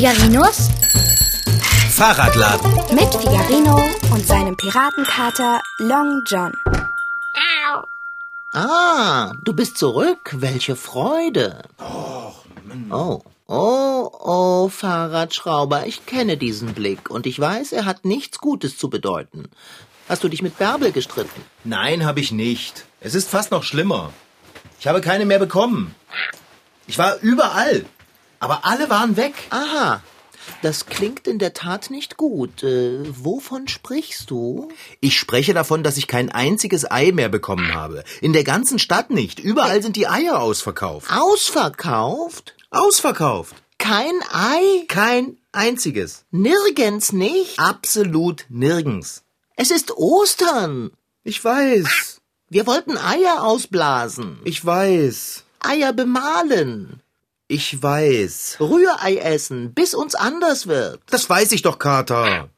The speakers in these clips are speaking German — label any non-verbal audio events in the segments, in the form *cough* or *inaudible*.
Figarinos Fahrradladen. mit Figarino und seinem Piratenkater Long John. Ah, du bist zurück. Welche Freude. Oh, oh, oh, Fahrradschrauber, ich kenne diesen Blick und ich weiß, er hat nichts Gutes zu bedeuten. Hast du dich mit Bärbel gestritten? Nein, habe ich nicht. Es ist fast noch schlimmer. Ich habe keine mehr bekommen. Ich war überall. Aber alle waren weg. Aha, das klingt in der Tat nicht gut. Äh, wovon sprichst du? Ich spreche davon, dass ich kein einziges Ei mehr bekommen habe. In der ganzen Stadt nicht. Überall sind die Eier ausverkauft. Ausverkauft? Ausverkauft. Kein Ei? Kein einziges. Nirgends nicht? Absolut nirgends. Es ist Ostern. Ich weiß. Wir wollten Eier ausblasen. Ich weiß. Eier bemalen. Ich weiß. Rührei essen, bis uns anders wird. Das weiß ich doch, Kater.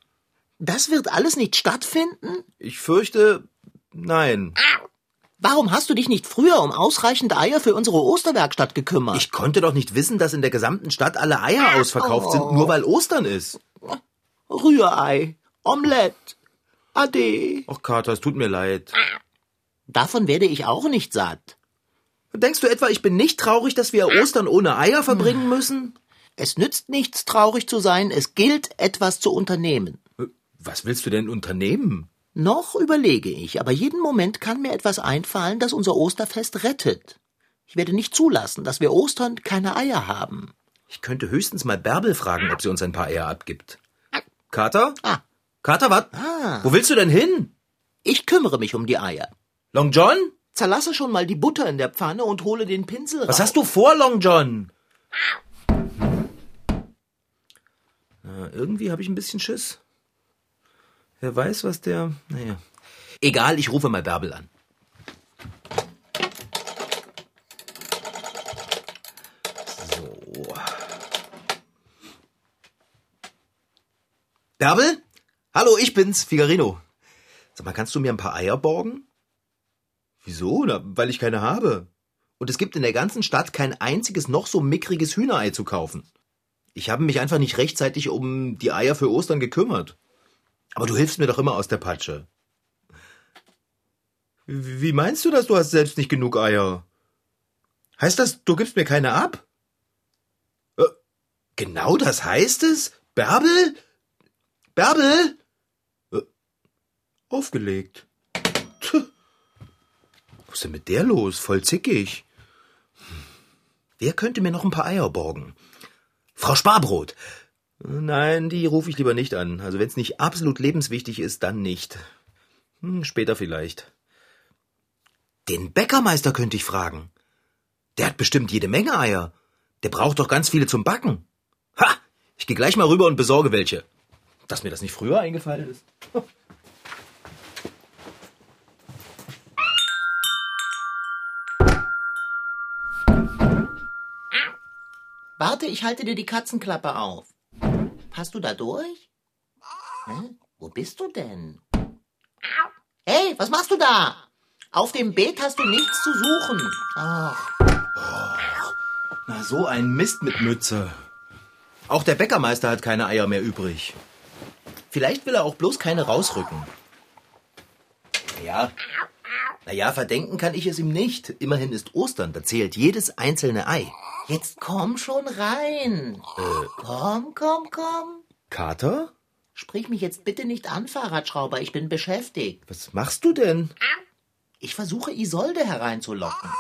Das wird alles nicht stattfinden? Ich fürchte, nein. Warum hast du dich nicht früher um ausreichende Eier für unsere Osterwerkstatt gekümmert? Ich konnte doch nicht wissen, dass in der gesamten Stadt alle Eier ausverkauft sind, nur weil Ostern ist. Rührei, Omelette, Ade. Ach, Kater, es tut mir leid. Davon werde ich auch nicht satt. Denkst du etwa, ich bin nicht traurig, dass wir Ostern ohne Eier verbringen müssen? Es nützt nichts, traurig zu sein, es gilt, etwas zu unternehmen. Was willst du denn unternehmen? Noch überlege ich, aber jeden Moment kann mir etwas einfallen, das unser Osterfest rettet. Ich werde nicht zulassen, dass wir Ostern keine Eier haben. Ich könnte höchstens mal Bärbel fragen, ob sie uns ein paar Eier abgibt. Kater? Ah, Kater, was? Ah. Wo willst du denn hin? ich kümmere mich um die Eier. Long John? Zerlasse schon mal die Butter in der Pfanne und hole den Pinsel Was raus. hast du vor, Long John? Na, irgendwie habe ich ein bisschen Schiss. Wer weiß, was der. Naja. Egal, ich rufe mal Bärbel an. So. Bärbel? Hallo, ich bin's, Figarino. Sag mal, kannst du mir ein paar Eier borgen? Wieso? Na, weil ich keine habe. Und es gibt in der ganzen Stadt kein einziges noch so mickriges Hühnerei zu kaufen. Ich habe mich einfach nicht rechtzeitig um die Eier für Ostern gekümmert. Aber du hilfst mir doch immer aus der Patsche. Wie meinst du das, du hast selbst nicht genug Eier? Heißt das, du gibst mir keine ab? Äh, genau das heißt es? Bärbel? Bärbel? Äh, aufgelegt. Was ist denn mit der los? Voll zickig. Hm. Wer könnte mir noch ein paar Eier borgen? Frau Sparbrot. Nein, die rufe ich lieber nicht an. Also wenn es nicht absolut lebenswichtig ist, dann nicht. Hm, später vielleicht. Den Bäckermeister könnte ich fragen. Der hat bestimmt jede Menge Eier. Der braucht doch ganz viele zum Backen. Ha! Ich gehe gleich mal rüber und besorge welche. Dass mir das nicht früher eingefallen ist. Warte, ich halte dir die Katzenklappe auf. Passt du da durch? Hä? Wo bist du denn? Hey, was machst du da? Auf dem Beet hast du nichts zu suchen. Ach, Na, so ein Mist mit Mütze. Auch der Bäckermeister hat keine Eier mehr übrig. Vielleicht will er auch bloß keine rausrücken. Ja. Naja, verdenken kann ich es ihm nicht. Immerhin ist Ostern, da zählt jedes einzelne Ei. Jetzt komm schon rein. Komm, komm, komm. Kater? Sprich mich jetzt bitte nicht an, Fahrradschrauber, ich bin beschäftigt. Was machst du denn? Ich versuche Isolde hereinzulocken.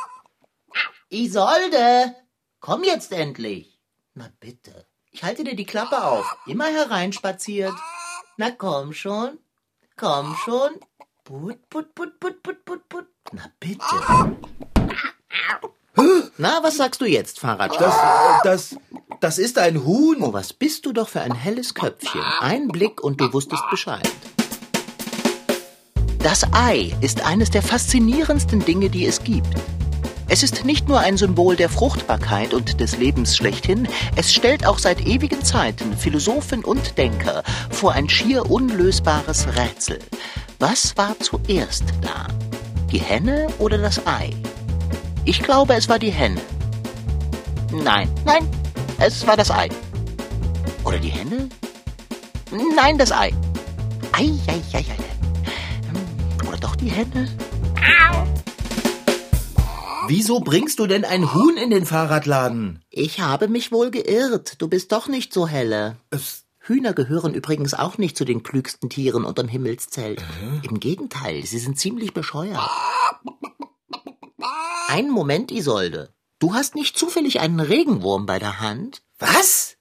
Isolde! Komm jetzt endlich! Na bitte. Ich halte dir die Klappe auf. Immer hereinspaziert. Na komm schon. Komm schon. Put, put, put, put, put, put, put. Na bitte. Na, was sagst du jetzt, Fahrradschrauber? Das, das, das ist ein Huhn. Oh, was bist du doch für ein helles Köpfchen. Ein Blick und du wusstest Bescheid. Das Ei ist eines der faszinierendsten Dinge, die es gibt. Es ist nicht nur ein Symbol der Fruchtbarkeit und des Lebens schlechthin, es stellt auch seit ewigen Zeiten Philosophen und Denker vor ein schier unlösbares Rätsel. Was war zuerst da? Die Henne oder das Ei? Ich glaube, es war die Henne. Nein, nein, es war das Ei. Oder die Henne? Nein, das Ei. Ei, ei, ei, ei. Hm, Oder doch die Henne? Wieso bringst du denn ein Huhn in den Fahrradladen? Ich habe mich wohl geirrt. Du bist doch nicht so helle. Es, Hühner gehören übrigens auch nicht zu den klügsten Tieren unterm Himmelszelt. Im Gegenteil, sie sind ziemlich bescheuert. *laughs* Einen Moment, Isolde. Du hast nicht zufällig einen Regenwurm bei der Hand? was?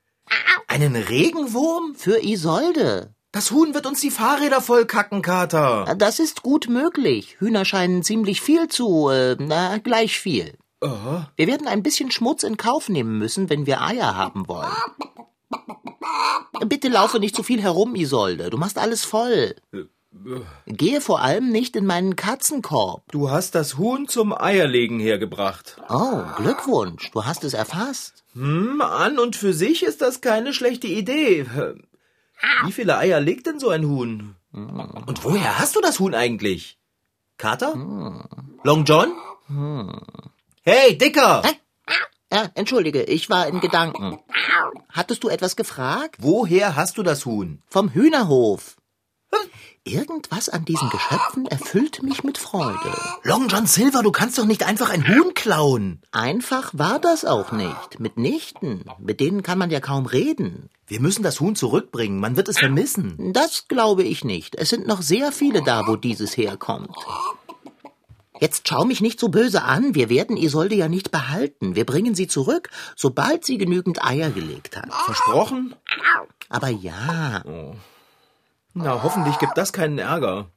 Einen Regenwurm? Für Isolde. Das Huhn wird uns die Fahrräder vollkacken, Kater. Das ist gut möglich. Hühner scheinen ziemlich viel zu, äh, na, gleich viel. Oh. Wir werden ein bisschen Schmutz in Kauf nehmen müssen, wenn wir Eier haben wollen. Bitte laufe nicht zu viel herum, Isolde. Du machst alles voll. Gehe vor allem nicht in meinen Katzenkorb. Du hast das Huhn zum Eierlegen hergebracht. Oh, Glückwunsch. Du hast es erfasst. Hm, an und für sich ist das keine schlechte Idee. Wie viele Eier legt denn so ein Huhn? Und woher hast du das Huhn eigentlich? Kater? Long John? Hey, Dicker! Ja, entschuldige, ich war in Gedanken. Hattest du etwas gefragt? Woher hast du das Huhn? Vom Hühnerhof. Irgendwas an diesen Geschöpfen erfüllt mich mit Freude. Long John Silver, du kannst doch nicht einfach ein Huhn klauen. Einfach war das auch nicht. Mitnichten. Mit denen kann man ja kaum reden. Wir müssen das Huhn zurückbringen, man wird es vermissen. Das glaube ich nicht. Es sind noch sehr viele da, wo dieses herkommt. Jetzt schau mich nicht so böse an. Wir werden Isolde ja nicht behalten. Wir bringen sie zurück, sobald sie genügend Eier gelegt hat. Versprochen? Aber ja, Na, hoffentlich gibt das keinen Ärger.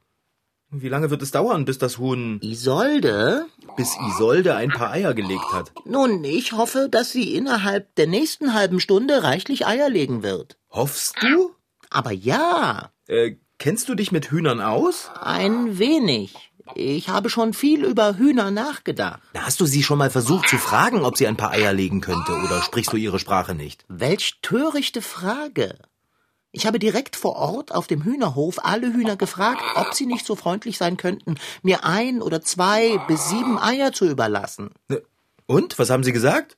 Wie lange wird es dauern, bis das Huhn, Isolde? bis Isolde ein paar Eier gelegt hat? Nun, ich hoffe, dass sie innerhalb der nächsten halben Stunde reichlich Eier legen wird. Hoffst du? Aber ja, Äh, kennst du dich mit Hühnern aus? ein wenig. Ich habe schon viel über Hühner nachgedacht. Na, Hast du sie schon mal versucht zu fragen, ob sie ein paar Eier legen könnte, oder sprichst du ihre Sprache nicht? Welch törichte Frage. Ich habe direkt vor Ort auf dem Hühnerhof alle Hühner gefragt, ob sie nicht so freundlich sein könnten, mir ein oder zwei bis sieben Eier zu überlassen. Ne, Und? Was haben sie gesagt?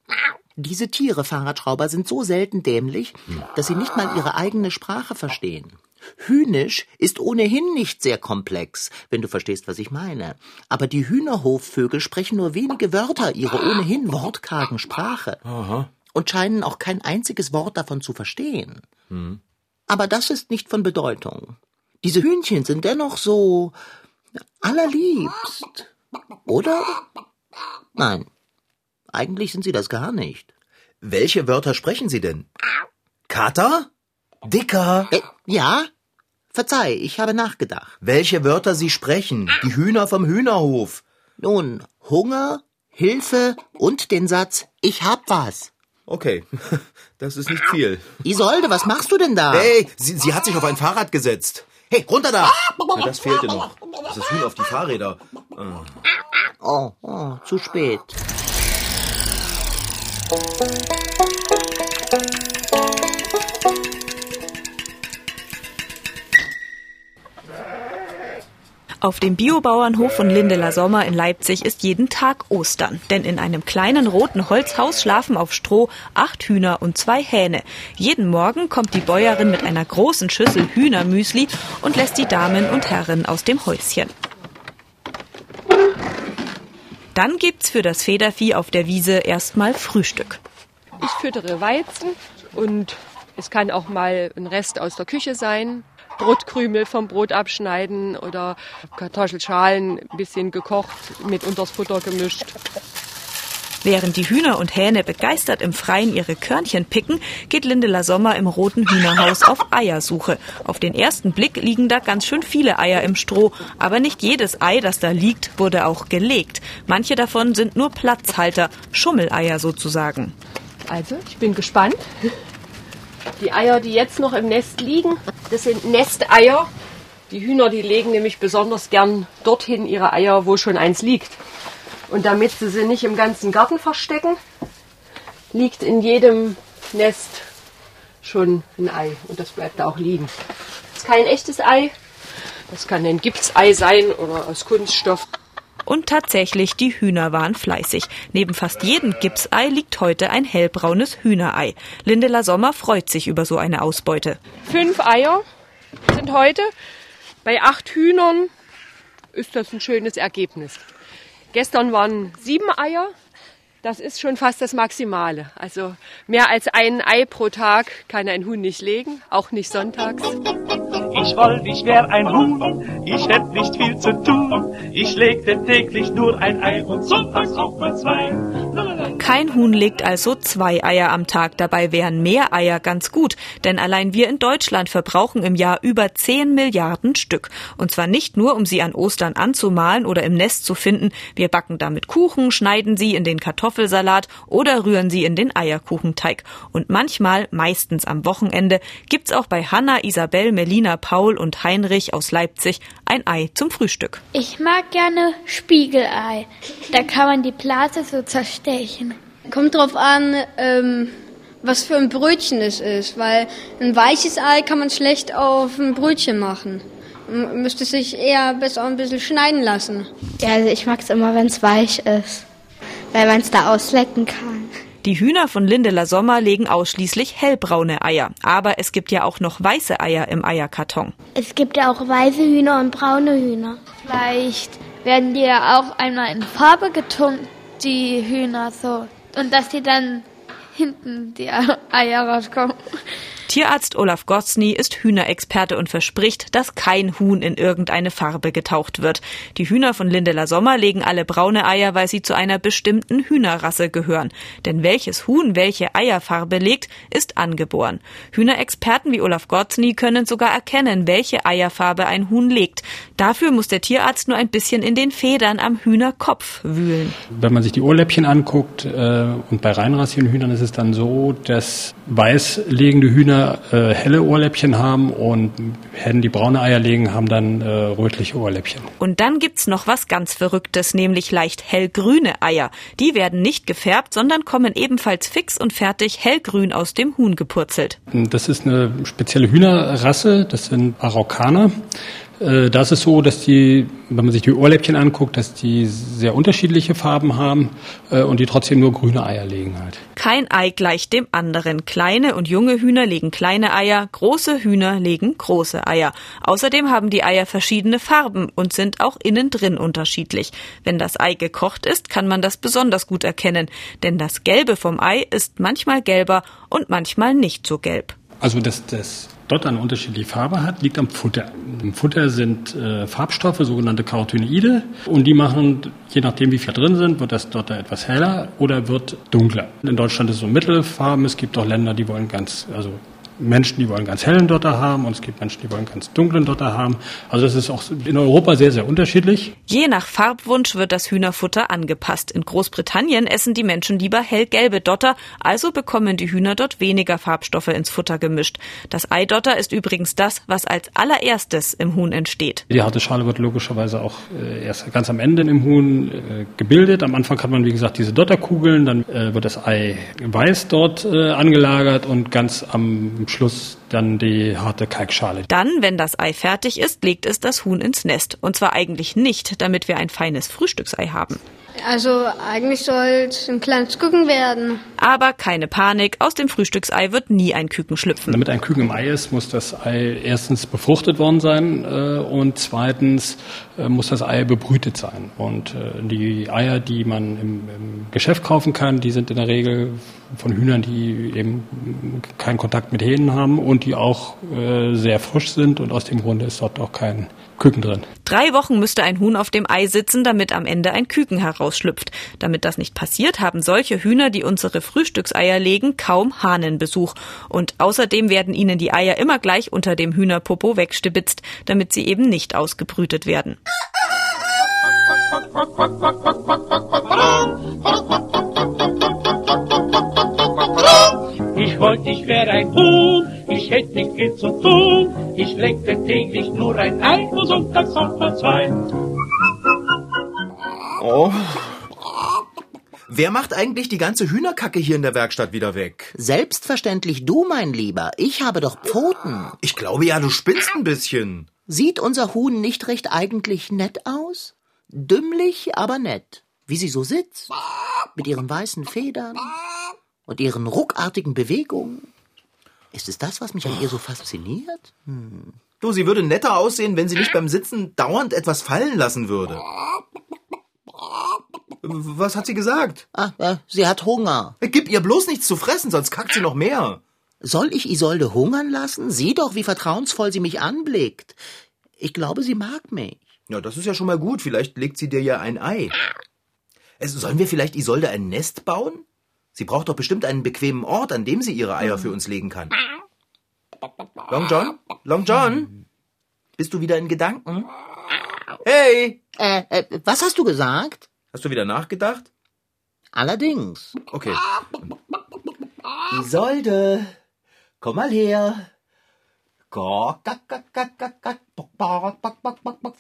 Diese Tiere, Fahrradschrauber, sind so selten dämlich, dass sie nicht mal ihre eigene Sprache verstehen. Hühnisch ist ohnehin nicht sehr komplex, wenn du verstehst, was ich meine. Aber die Hühnerhofvögel sprechen nur wenige Wörter ihrer ohnehin wortkargen Sprache Aha. und scheinen auch kein einziges Wort davon zu verstehen. Aber das ist nicht von Bedeutung. Diese Hühnchen sind dennoch so allerliebst. Oder? Nein, eigentlich sind sie das gar nicht. Welche Wörter sprechen sie denn? Kater? Dicker? Äh, ja? Verzeih, ich habe nachgedacht. Welche Wörter sie sprechen? Die Hühner vom Hühnerhof. Nun, Hunger, Hilfe und den Satz, ich hab was. Okay, *laughs* das ist nicht viel. Isolde, was machst du denn da? Hey, sie, sie hat sich auf ein Fahrrad gesetzt. Hey, runter da! Na, das fehlte noch. Das ist Huhn auf die Fahrräder. Ah. Oh, oh, zu spät. Auf dem Biobauernhof von Lindeler Sommer in Leipzig ist jeden Tag Ostern. Denn in einem kleinen roten Holzhaus schlafen auf Stroh acht Hühner und zwei Hähne. Jeden Morgen kommt die Bäuerin mit einer großen Schüssel Hühnermüsli und lässt die Damen und Herren aus dem Häuschen. Dann gibt's für das Federvieh auf der Wiese erstmal Frühstück. Ich füttere Weizen und es kann auch mal ein Rest aus der Küche sein. Brotkrümel vom Brot abschneiden oder Kartoffelschalen ein bisschen gekocht, mit unters Futter gemischt. Während die Hühner und Hähne begeistert im Freien ihre Körnchen picken, geht Lindeler Sommer im roten Hühnerhaus auf Eiersuche. Auf den ersten Blick liegen da ganz schön viele Eier im Stroh, aber nicht jedes Ei, das da liegt, wurde auch gelegt. Manche davon sind nur Platzhalter, Schummeleier sozusagen. Also, ich bin gespannt. Die Eier, die jetzt noch im Nest liegen, das sind Nesteier. Die Hühner, die legen nämlich besonders gern dorthin ihre Eier, wo schon eins liegt. Und damit sie sie nicht im ganzen Garten verstecken, liegt in jedem Nest schon ein Ei. Und das bleibt da auch liegen. Das ist kein echtes Ei. Das kann ein Gipsei sein oder aus Kunststoff. Und tatsächlich, die Hühner waren fleißig. Neben fast jedem Gipsei liegt heute ein hellbraunes Hühnerei. Lindela Sommer freut sich über so eine Ausbeute. Fünf Eier sind heute. Bei acht Hühnern ist das ein schönes Ergebnis. Gestern waren sieben Eier. Das ist schon fast das Maximale. Also mehr als ein Ei pro Tag kann ein Huhn nicht legen, auch nicht sonntags. Ich wollte, ich wär ein Huhn, ich hätt nicht viel zu tun. Ich legte täglich nur ein Ei und sonntags auch mal zwei. Kein Huhn legt also zwei Eier am Tag. Dabei wären mehr Eier ganz gut. Denn allein wir in Deutschland verbrauchen im Jahr über 10 Milliarden Stück. Und zwar nicht nur, um sie an Ostern anzumalen oder im Nest zu finden. Wir backen damit Kuchen, schneiden sie in den Kartoffelsalat oder rühren sie in den Eierkuchenteig. Und manchmal, meistens am Wochenende, gibt's auch bei Hanna, Isabel, Melina, Paul und Heinrich aus Leipzig ein Ei zum Frühstück. Ich mag gerne Spiegelei. Da kann man die Blase so zerstechen. Kommt drauf an, ähm, was für ein Brötchen es ist, weil ein weiches Ei kann man schlecht auf ein Brötchen machen. M müsste sich eher besser ein bisschen schneiden lassen. Ja, also ich mag es immer, wenn es weich ist, weil man es da auslecken kann. Die Hühner von Lindela Sommer legen ausschließlich hellbraune Eier. Aber es gibt ja auch noch weiße Eier im Eierkarton. Es gibt ja auch weiße Hühner und braune Hühner. Vielleicht werden die ja auch einmal in Farbe getunkt, die Hühner so. Und dass die dann hinten die Eier rauskommen. Tierarzt Olaf Gotzny ist Hühnerexperte und verspricht, dass kein Huhn in irgendeine Farbe getaucht wird. Die Hühner von Lindela Sommer legen alle braune Eier, weil sie zu einer bestimmten Hühnerrasse gehören. Denn welches Huhn welche Eierfarbe legt, ist angeboren. Hühnerexperten wie Olaf Gotzny können sogar erkennen, welche Eierfarbe ein Huhn legt. Dafür muss der Tierarzt nur ein bisschen in den Federn am Hühnerkopf wühlen. Wenn man sich die Ohrläppchen anguckt, äh, und bei reinrassigen Hühnern ist es dann so, dass weiß legende Hühner äh, helle Ohrläppchen haben und Hennen, die braune Eier legen, haben dann äh, rötliche Ohrläppchen. Und dann gibt's noch was ganz Verrücktes, nämlich leicht hellgrüne Eier. Die werden nicht gefärbt, sondern kommen ebenfalls fix und fertig hellgrün aus dem Huhn gepurzelt. Das ist eine spezielle Hühnerrasse, das sind Araukaner. Äh, da ist so, dass die, wenn man sich die Ohrläppchen anguckt, dass die sehr unterschiedliche Farben haben äh, und die trotzdem nur grüne Eier legen halt. Kein Ei gleicht dem anderen. Kleine und junge Hühner legen kleine Eier, große Hühner legen große Eier. Außerdem haben die Eier verschiedene Farben und sind auch innen drin unterschiedlich. Wenn das Ei gekocht ist, kann man das besonders gut erkennen, denn das Gelbe vom Ei ist manchmal gelber und manchmal nicht so gelb. Also das, das dort eine unterschiedliche Farbe hat, liegt am Futter. Im Futter sind äh, Farbstoffe, sogenannte Carotinoide, und die machen, je nachdem wie viel drin sind, wird das dort etwas heller oder wird dunkler. In Deutschland ist es so Mittelfarben, es gibt auch Länder, die wollen ganz, also Menschen, die wollen ganz hellen Dotter haben und es gibt Menschen, die wollen ganz dunklen Dotter haben. Also das ist auch in Europa sehr, sehr unterschiedlich. Je nach Farbwunsch wird das Hühnerfutter angepasst. In Großbritannien essen die Menschen lieber hellgelbe Dotter, also bekommen die Hühner dort weniger Farbstoffe ins Futter gemischt. Das Eidotter ist übrigens das, was als allererstes im Huhn entsteht. Die harte Schale wird logischerweise auch äh, erst ganz am Ende im Huhn äh, gebildet. Am Anfang hat man, wie gesagt, diese Dotterkugeln, dann äh, wird das Ei weiß dort angelagert und ganz am Schluss dann die harte Kalkschale. Dann, wenn das Ei fertig ist, legt es das Huhn ins Nest. Und zwar eigentlich nicht, damit wir ein feines Frühstücksei haben. Also eigentlich soll es ein kleines Küken werden. Aber keine Panik, aus dem Frühstücksei wird nie ein Küken schlüpfen. Damit ein Küken im Ei ist, muss das Ei erstens befruchtet worden sein äh, und zweitens äh, muss das Ei bebrütet sein. Und äh, die Eier, die man im, im Geschäft kaufen kann, die sind in der Regel von Hühnern, die eben keinen Kontakt mit Hähnen haben und die auch äh, sehr frisch sind und aus dem Grunde ist dort auch kein Küken drin. Drei Wochen müsste ein Huhn auf dem Ei sitzen, damit am Ende ein Küken herausschlüpft. Damit das nicht passiert, haben solche Hühner, die unsere Frühstückseier legen, kaum Hahnenbesuch. Und außerdem werden ihnen die Eier immer gleich unter dem Hühnerpopo wegstibitzt, damit sie eben nicht ausgebrütet werden. Ich wollte, ich wäre ein Huhn, ich hätte nicht viel zu tun. Ich legte täglich nur ein Ei und sonntags auch mal zwei. Oh. Wer macht eigentlich die ganze Hühnerkacke hier in der Werkstatt wieder weg? Selbstverständlich du, mein Lieber. Ich habe doch Pfoten. Ich glaube ja, du spinnst ein bisschen. Sieht unser Huhn nicht recht eigentlich nett aus? Dümmlich, aber nett. Wie sie so sitzt. Mit ihren weißen Federn und ihren ruckartigen Bewegungen. Ist es das, was mich an ihr so fasziniert? Du, sie würde netter aussehen, wenn sie nicht beim Sitzen dauernd etwas fallen lassen würde. Was hat sie gesagt? Ah, äh, sie hat Hunger. Gib ihr bloß nichts zu fressen, sonst kackt sie noch mehr. Soll ich Isolde hungern lassen? Sieh doch, wie vertrauensvoll sie mich anblickt. Ich glaube, sie mag mich. Ja, das ist ja schon mal gut. Vielleicht legt sie dir ja ein Ei. Also, sollen wir vielleicht Isolde ein Nest bauen? Sie braucht doch bestimmt einen bequemen Ort, an dem sie ihre Eier für uns legen kann. Long John? Long John? Bist du wieder in Gedanken? Hey! Äh, äh, was hast du gesagt? Hast du wieder nachgedacht? Allerdings. Okay. Isolde, komm mal her.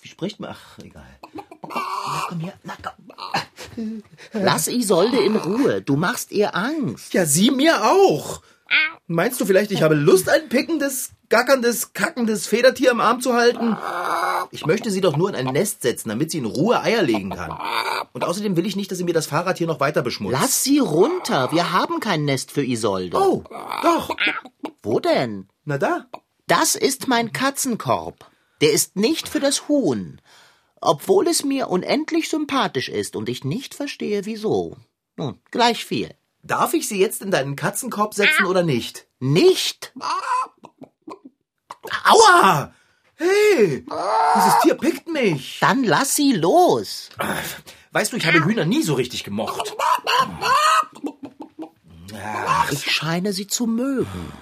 Wie spricht man? Ach, egal. Na, komm her. Na, komm. Lass Isolde in Ruhe. Du machst ihr Angst. Ja, sie mir auch. Meinst du vielleicht, ich habe Lust, ein pickendes, gackerndes, kackendes Federtier im Arm zu halten? Ich möchte sie doch nur in ein Nest setzen, damit sie in Ruhe Eier legen kann. Und außerdem will ich nicht, dass sie mir das Fahrrad hier noch weiter beschmutzt. Lass sie runter. Wir haben kein Nest für Isolde. Oh, doch. Wo denn? Na da. Das ist mein Katzenkorb. Der ist nicht für das Huhn. Obwohl es mir unendlich sympathisch ist und ich nicht verstehe, wieso. Nun, gleich viel. Darf ich sie jetzt in deinen Katzenkorb setzen oder nicht? Nicht? Aua! Hey! Dieses Tier pickt mich. Dann lass sie los. Weißt du, ich habe Hühner nie so richtig gemocht. Ich scheine sie zu mögen.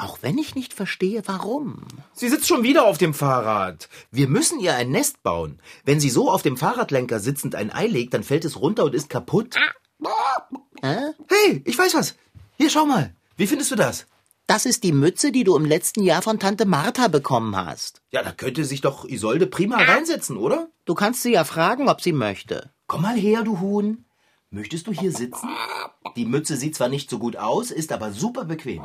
Auch wenn ich nicht verstehe, warum. Sie sitzt schon wieder auf dem Fahrrad. Wir müssen ihr ein Nest bauen. Wenn sie so auf dem Fahrradlenker sitzend ein Ei legt, dann fällt es runter und ist kaputt. Hä? Hey, ich weiß was. Hier, schau mal. Wie findest du das? Das ist die Mütze, die du im letzten Jahr von Tante Martha bekommen hast. Ja, da könnte sich doch Isolde prima reinsetzen, oder? Du kannst sie ja fragen, ob sie möchte. Komm mal her, du Huhn. Möchtest du hier sitzen? Die Mütze sieht zwar nicht so gut aus, ist aber super bequem.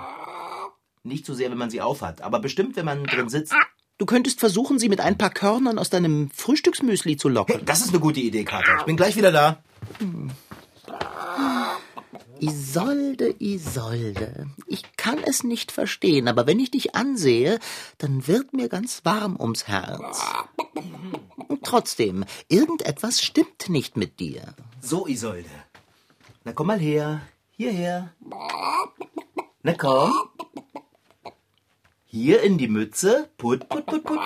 Nicht so sehr, wenn man sie aufhat, aber bestimmt, wenn man drin sitzt. Du könntest versuchen, sie mit ein paar Körnern aus deinem Frühstücksmüsli zu locken. Hey, das ist eine gute Idee, Kater. Ich bin gleich wieder da. Isolde, Isolde. Ich kann es nicht verstehen, aber wenn ich dich ansehe, dann wird mir ganz warm ums Herz. Und trotzdem, irgendetwas stimmt nicht mit dir. So, Isolde. Na, komm mal her. Hierher. Na, komm. Hier in die Mütze. Put, put, put, put, put.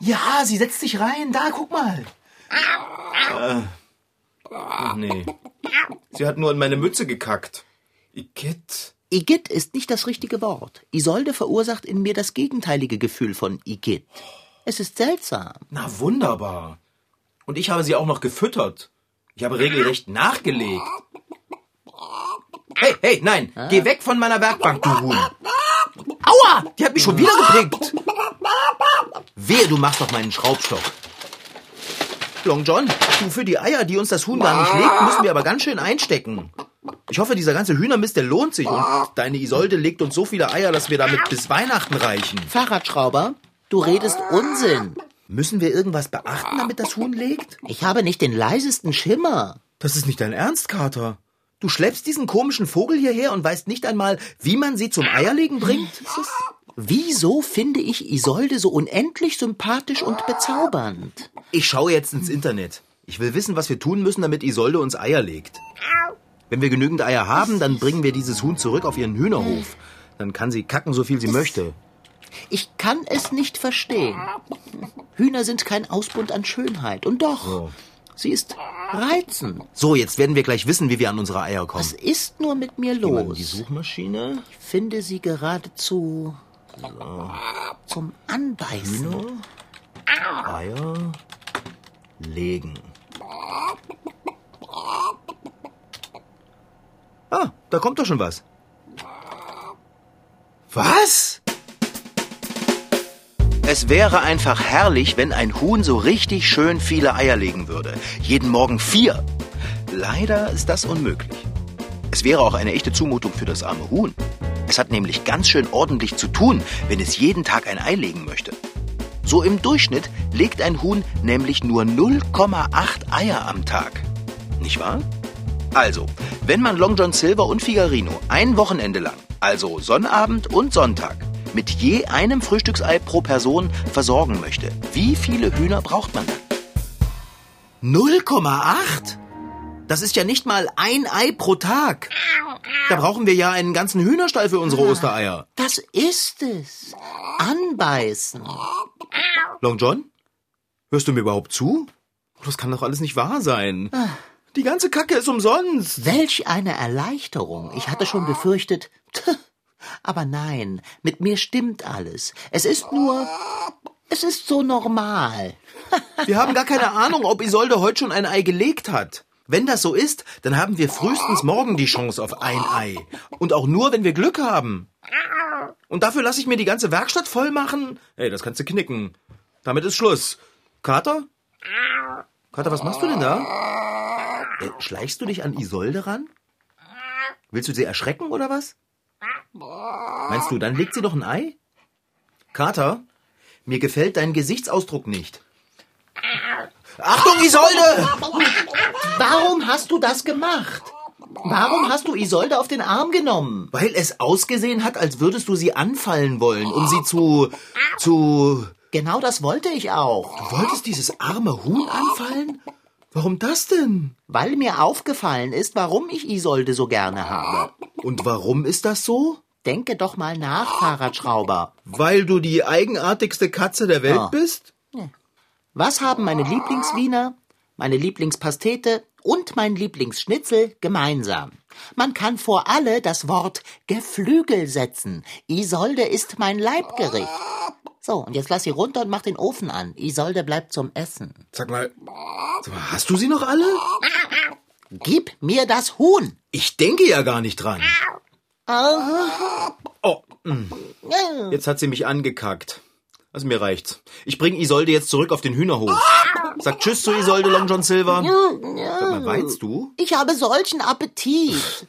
Ja, sie setzt sich rein. Da, guck mal. Äh. Ach nee. Sie hat nur in meine Mütze gekackt. Igitt. Igitt ist nicht das richtige Wort. Isolde verursacht in mir das gegenteilige Gefühl von Igitt. Es ist seltsam. Na, wunderbar. Und ich habe sie auch noch gefüttert. Ich habe regelrecht nachgelegt. Hey, hey, nein, geh weg von meiner Werkbank, du Huhn. Aua, die hat mich schon wieder gepickt. Wehe, du machst doch meinen Schraubstock. Long John, du, für die Eier, die uns das Huhn gar nicht legt, müssen wir aber ganz schön einstecken. Ich hoffe, dieser ganze Hühnermist, der lohnt sich. Und deine Isolde legt uns so viele Eier, dass wir damit bis Weihnachten reichen. Fahrradschrauber, du redest Unsinn. Müssen wir irgendwas beachten, damit das Huhn legt? Ich habe nicht den leisesten Schimmer. Das ist nicht dein Ernst, Kater. Du schleppst diesen komischen Vogel hierher und weißt nicht einmal, wie man sie zum Eierlegen bringt? Wieso finde ich Isolde so unendlich sympathisch und bezaubernd? Ich schaue jetzt ins Internet. Ich will wissen, was wir tun müssen, damit Isolde uns Eier legt. Wenn wir genügend Eier haben, dann bringen wir dieses Huhn zurück auf ihren Hühnerhof. Dann kann sie kacken, so viel sie möchte. Ich kann es nicht verstehen. Hühner sind kein Ausbund an Schönheit. Und doch, Oh. Sie ist reizend. So, jetzt werden wir gleich wissen, wie wir an unsere Eier kommen. Was ist nur mit mir los? die Suchmaschine. Ich finde sie geradezu zum Anbeißen. Eier legen. Ah, da kommt doch schon was. Was? Es wäre einfach herrlich, wenn ein Huhn so richtig schön viele Eier legen würde. Jeden Morgen vier. Leider ist das unmöglich. Es wäre auch eine echte Zumutung für das arme Huhn. Es hat nämlich ganz schön ordentlich zu tun, wenn es jeden Tag ein Ei legen möchte. So im Durchschnitt legt ein Huhn nämlich nur 0,8 Eier am Tag. Nicht wahr? Also, wenn man Long John Silver und Figarino ein Wochenende lang, also Sonnabend und Sonntag, mit je einem Frühstücksei pro Person versorgen möchte, wie viele Hühner braucht man dann? 0,8? Das ist ja nicht mal ein Ei pro Tag. Da brauchen wir ja einen ganzen Hühnerstall für unsere Ostereier. Das ist es. Anbeißen. Long John? Hörst du mir überhaupt zu? Das kann doch alles nicht wahr sein. Die ganze Kacke ist umsonst. Welch eine Erleichterung. Ich hatte schon befürchtet. Tch, Aber nein, mit mir stimmt alles. Es ist nur. Es ist so normal. *laughs* Wir haben gar keine Ahnung, ob Isolde heute schon ein Ei gelegt hat. Wenn das so ist, dann haben wir frühestens morgen die Chance auf ein Ei. Und auch nur, wenn wir Glück haben. Und dafür lasse ich mir die ganze Werkstatt voll machen? Ey, das kannst du knicken. Damit ist Schluss. Kater? Kater, was machst du denn da? Äh, schleichst du dich an Isolde ran? Willst du sie erschrecken oder was? Meinst du, dann legt sie doch ein Ei? Kater, mir gefällt dein Gesichtsausdruck nicht. Achtung, Isolde! Warum hast du das gemacht? Warum hast du Isolde auf den Arm genommen? Weil es ausgesehen hat, als würdest du sie anfallen wollen, um sie zu. zu. Genau das wollte ich auch. Du wolltest dieses arme Huhn anfallen? Warum das denn? Weil mir aufgefallen ist, warum ich Isolde so gerne habe. Und warum ist das so? Denke doch mal nach, Fahrradschrauber. Weil du die eigenartigste Katze der Welt Ja. bist? Was haben meine Lieblingswiener, meine Lieblingspastete und mein Lieblingsschnitzel gemeinsam? Man kann vor alle das Wort Geflügel setzen. Isolde ist mein Leibgericht. So, und jetzt lass sie runter und mach den Ofen an. Isolde bleibt zum Essen. Sag mal, sag mal, hast du sie noch alle? Gib mir das Huhn. Ich denke ja gar nicht dran. Ah. Oh, mm. jetzt hat sie mich angekackt. Also mir reicht's. Ich bring Isolde jetzt zurück auf den Hühnerhof. Sag Tschüss zu Isolde Long John Silver. Sag mal, weinst du? Ich habe solchen Appetit.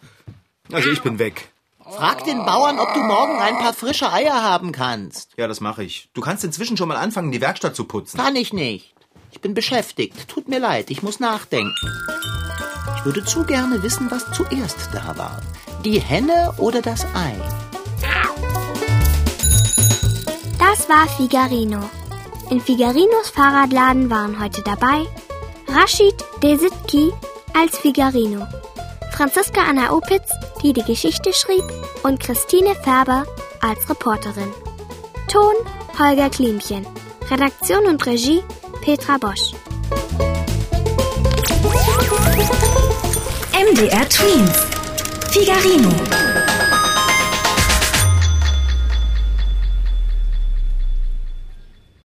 Also ich bin weg. Frag den Bauern, ob du morgen ein paar frische Eier haben kannst. Ja, das mache ich. Du kannst inzwischen schon mal anfangen, die Werkstatt zu putzen. Kann ich nicht. Ich bin beschäftigt. Tut mir leid, ich muss nachdenken. Ich würde zu gerne wissen, was zuerst da war. Die Henne oder das Ei? Das war Figarino. In Figarinos Fahrradladen waren heute dabei Rashid Desitki als Figarino, Franziska Anna Opitz, die die Geschichte schrieb, und Christine Färber als Reporterin. Ton Holger Klimchen. Redaktion und Regie Petra Bosch. MDR Twins. Figarino.